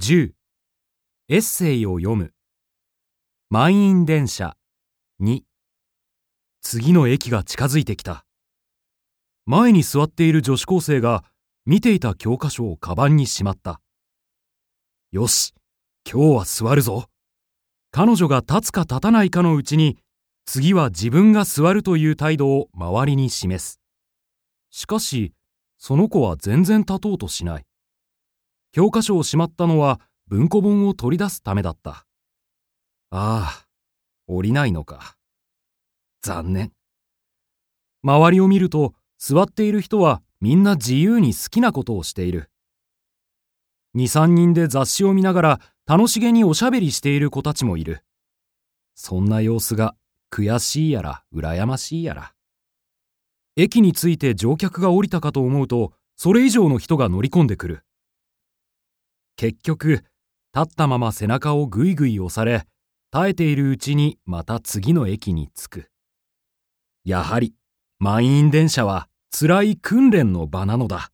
10エッセイを読む。満員電車。2次の駅が近づいてきた。前に座っている女子高生が見ていた教科書をカバンにしまった。よし今日は座るぞ。彼女が立つか立たないかのうちに次は自分が座るという態度を周りに示す。しかしその子は全然立とうとしない。教科書をしまったのは文庫本を取り出すためだった。ああ、降りないのか。残念。周りを見ると座っている人はみんな自由に好きなことをしている。二三人で雑誌を見ながら楽しげにおしゃべりしている子たちもいる。そんな様子が悔しいやら羨ましいやら。駅に着いて乗客が降りたかと思うとそれ以上の人が乗り込んでくる。結局立ったまま背中をぐいぐい押され耐えているうちにまた次の駅に着く。やはり満員電車は辛い訓練の場なのだ。